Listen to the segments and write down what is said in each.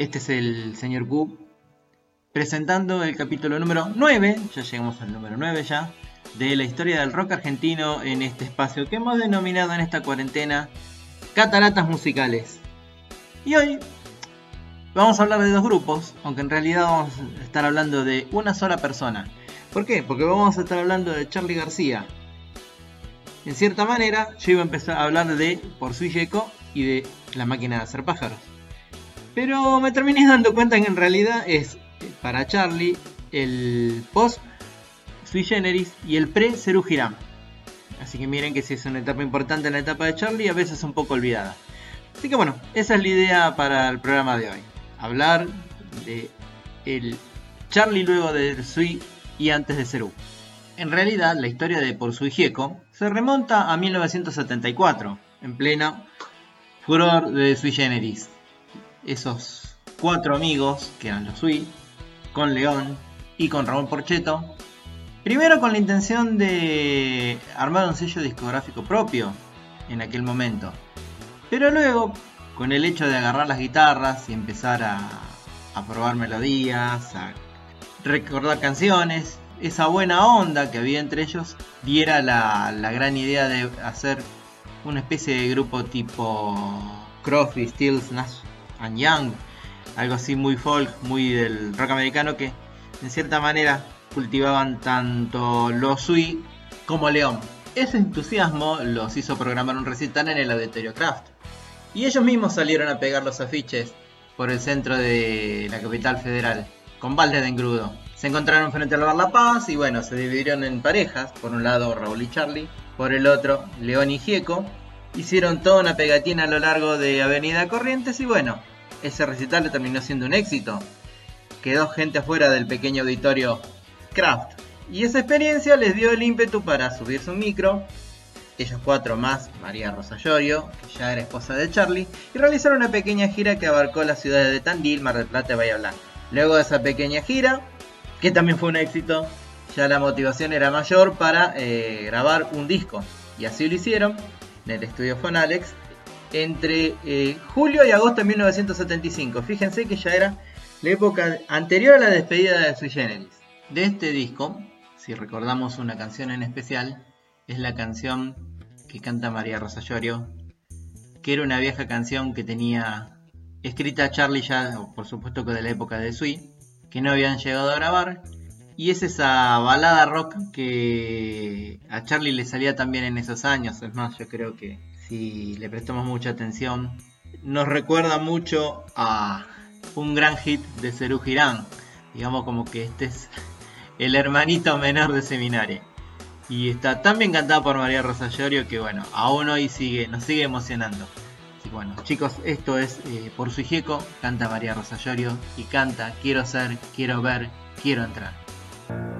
Este es el señor Q presentando el capítulo número 9, ya llegamos al número 9 ya, de la historia del rock argentino en este espacio que hemos denominado en esta cuarentena Cataratas Musicales. Y hoy vamos a hablar de dos grupos, aunque en realidad vamos a estar hablando de una sola persona. ¿Por qué? Porque vamos a estar hablando de Charlie García, en cierta manera, yo iba a empezar a hablar de Por su y de La máquina de hacer pájaros. Pero me terminé dando cuenta que en realidad es para Charlie el post sui generis y el pre Ceru Girán. Así que miren que si es una etapa importante en la etapa de Charlie, a veces un poco olvidada. Así que bueno, esa es la idea para el programa de hoy. Hablar de el Charlie luego de Sui y antes de Ceru. En realidad, la historia de Por su Gieco se remonta a 1974, en plena furor de Sui Generis. Esos cuatro amigos, que eran los Sui, con León y con Ramón Porcheto, primero con la intención de armar un sello discográfico propio en aquel momento, pero luego con el hecho de agarrar las guitarras y empezar a, a probar melodías, a recordar canciones esa buena onda que había entre ellos diera la, gran idea de hacer una especie de grupo tipo Crosby, Stills, Nash and Young, algo así muy folk, muy del rock americano que en cierta manera cultivaban tanto los Sui como León. Ese entusiasmo los hizo programar un recital en el Auditorio Craft. Y ellos mismos salieron a pegar los afiches por el centro de la capital federal, con balde de engrudo. Se encontraron frente al bar La Paz y bueno, se dividieron en parejas. Por un lado Raúl y Charlie, por el otro León y Gieco. Hicieron toda una pegatina a lo largo de Avenida Corrientes y bueno, ese recital terminó siendo un éxito. Quedó gente afuera del pequeño auditorio Kraft. Y esa experiencia les dio el ímpetu para subirse un micro, ellos cuatro más, María Rosa Llorio, que ya era esposa de Charlie, y realizaron una pequeña gira que abarcó las ciudades de Tandil, Mar del Plata y Bahía Blanca. Luego de esa pequeña gira, que también fue un éxito, ya la motivación era mayor para eh, grabar un disco. Y así lo hicieron en el estudio Fonalex entre eh, julio y agosto de 1975. Fíjense que ya era la época anterior a la despedida de Sui Generis. De este disco, si recordamos una canción en especial, es la canción que canta María Rosa Llorio, que era una vieja canción que tenía escrita Charlie ya, por supuesto que de la época de Sui, que no habían llegado a grabar. Y es esa balada rock que a Charlie le salía también en esos años. Es más, yo creo que si le prestamos mucha atención, nos recuerda mucho a un gran hit de Cerú Girán. Digamos como que este es el hermanito menor de Seminario. Y está tan bien cantado por María Rosa Llorio que bueno, aún hoy sigue, nos sigue emocionando bueno, chicos, esto es eh, por su hijieco, canta María Rosa Llorio y canta Quiero ser, quiero ver, quiero entrar. No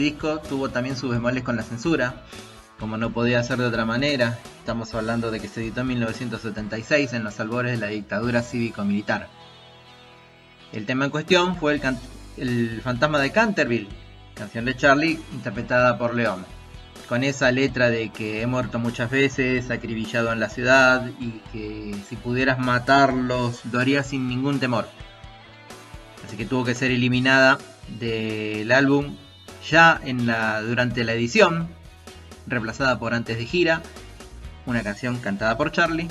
disco tuvo también sus bemoles con la censura, como no podía ser de otra manera. Estamos hablando de que se editó en 1976 en los albores de la dictadura cívico-militar. El tema en cuestión fue el, fantasma de Canterville, canción de Charlie interpretada por León, con esa letra de que he muerto muchas veces, acribillado en la ciudad y que si pudieras matarlos lo harías sin ningún temor. Así que tuvo que ser eliminada del álbum ya en la, durante la edición, reemplazada por Antes de Gira, una canción cantada por Charlie.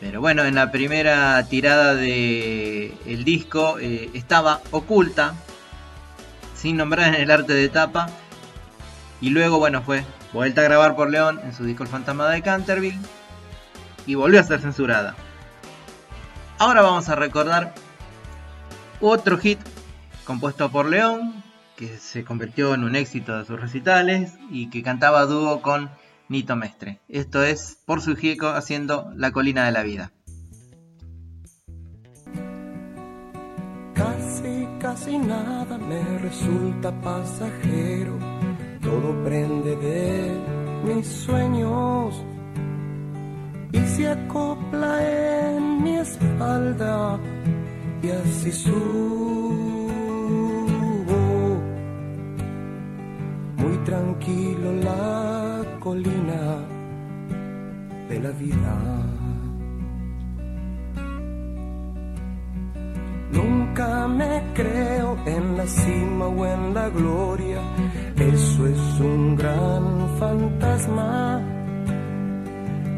Pero bueno, en la primera tirada del el disco eh, estaba oculta, sin nombrar en el arte de tapa. Y luego, bueno, fue vuelta a grabar por León en su disco El Fantasma de Canterville. Y volvió a ser censurada. Ahora vamos a recordar otro hit compuesto por León, que se convirtió en un éxito de sus recitales y que cantaba dúo con Nito Mestre. Esto es por su gieco haciendo La colina de la vida. Casi, casi nada me resulta pasajero, todo prende de mis sueños y se acopla en mi espalda y así tranquilo la colina de la vida. Nunca me creo en la cima o en la gloria, eso es un gran fantasma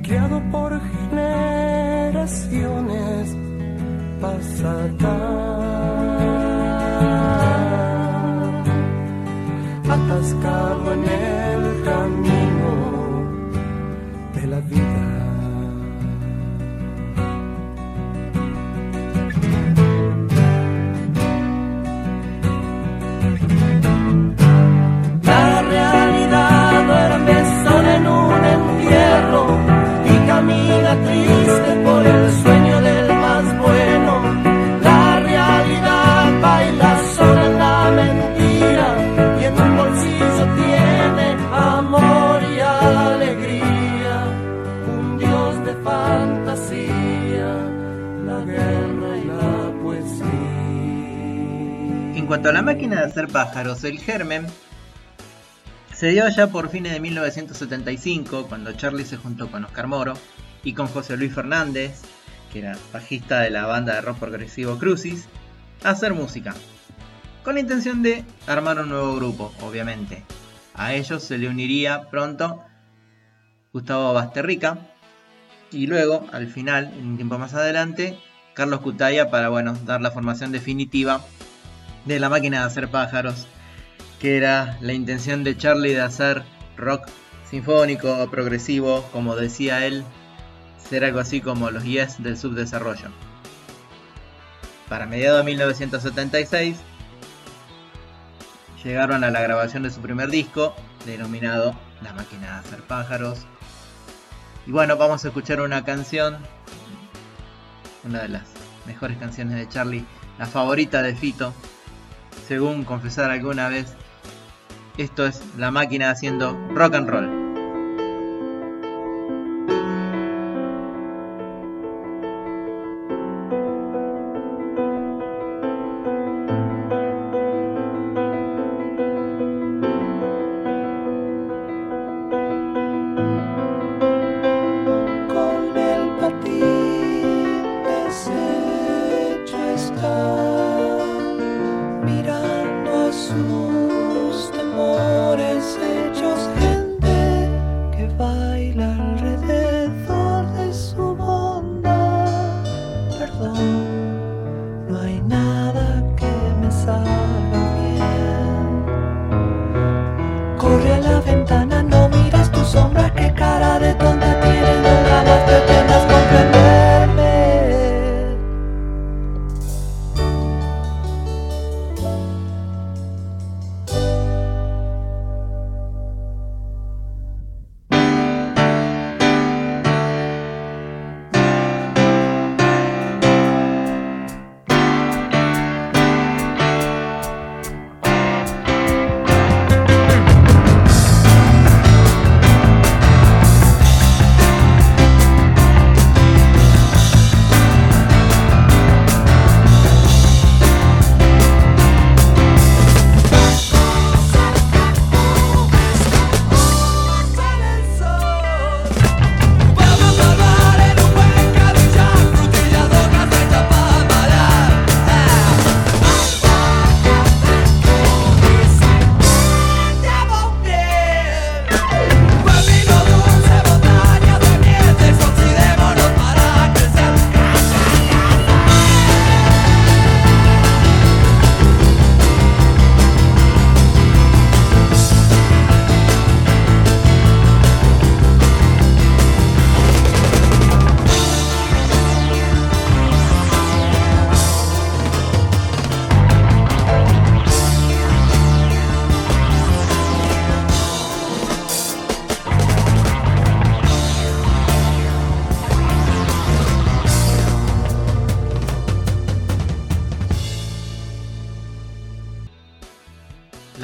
creado por generaciones pasadas. Atascado en cuanto a la máquina de hacer pájaros, el germen se dio ya por fines de 1975, cuando Charlie se juntó con Oscar Moro y con José Luis Fernández, que era bajista de la banda de rock progresivo Crucis, a hacer música con la intención de armar un nuevo grupo, obviamente. A ellos se le uniría pronto Gustavo Basterrica y luego, al final, un tiempo más adelante, Carlos Cutaya para bueno, dar la formación definitiva de la máquina de hacer pájaros, que era la intención de Charlie de hacer rock sinfónico o progresivo, como decía él, ser algo así como los Yes del subdesarrollo. Para mediados de 1976, llegaron a la grabación de su primer disco, denominado La máquina de hacer pájaros. Y bueno, vamos a escuchar una canción, una de las mejores canciones de Charlie, la favorita de Fito, según confesar alguna vez. Esto es La máquina haciendo rock and roll.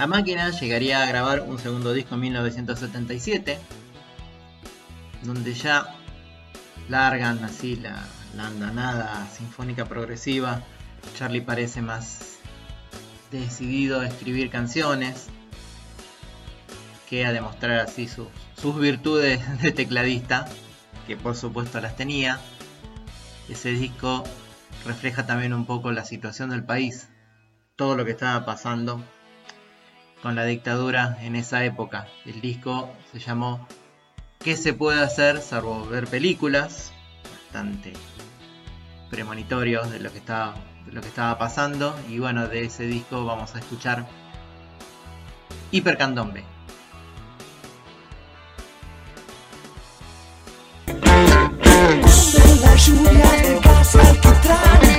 La máquina llegaría a grabar un segundo disco en 1977, donde ya largan así la, andanada sinfónica progresiva. Charlie parece más decidido a escribir canciones que a demostrar así sus virtudes de tecladista, que por supuesto las tenía. Ese disco refleja también un poco la situación del país, todo lo que estaba pasando con la dictadura en esa época. El disco se llamó ¿Qué se puede hacer salvo ver películas? Bastante premonitorios de lo que estaba, lo que estaba pasando. Y bueno, de ese disco vamos a escuchar Hipercandombe. La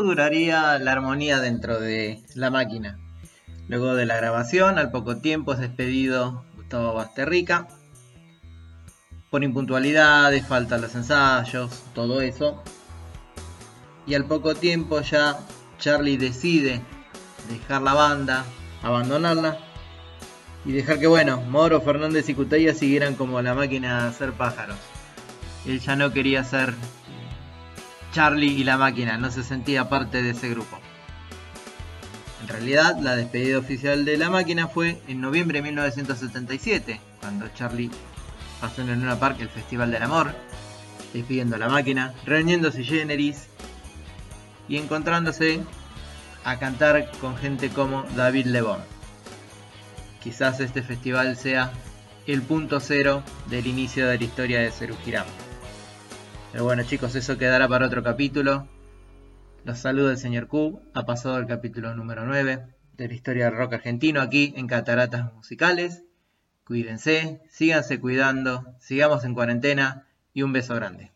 Duraría la armonía dentro de la máquina. Luego de la grabación, al poco tiempo es despedido Gustavo Basterrica. Por impuntualidades, falta los ensayos, todo eso. Y al poco tiempo ya Charlie decide dejar la banda, abandonarla y dejar que, bueno, Moro, Fernández y Cutaya siguieran como la máquina a hacer pájaros. Él ya no quería ser Charlie y la máquina, no se sentía parte de ese grupo. En realidad, la despedida oficial de la máquina fue en noviembre de 1977, cuando Charlie pasó en Luna Park el Festival del Amor, despidiendo a la máquina, reuniéndose generis y encontrándose a cantar con gente como David Lebón. Quizás este festival sea el punto cero del inicio de la historia de Cerujirama. Pero bueno chicos, eso quedará para otro capítulo. Los saluda el señor Q. Ha pasado el capítulo número 9 de la historia del rock argentino aquí en Cataratas Musicales. Cuídense, síganse cuidando, sigamos en cuarentena y un beso grande.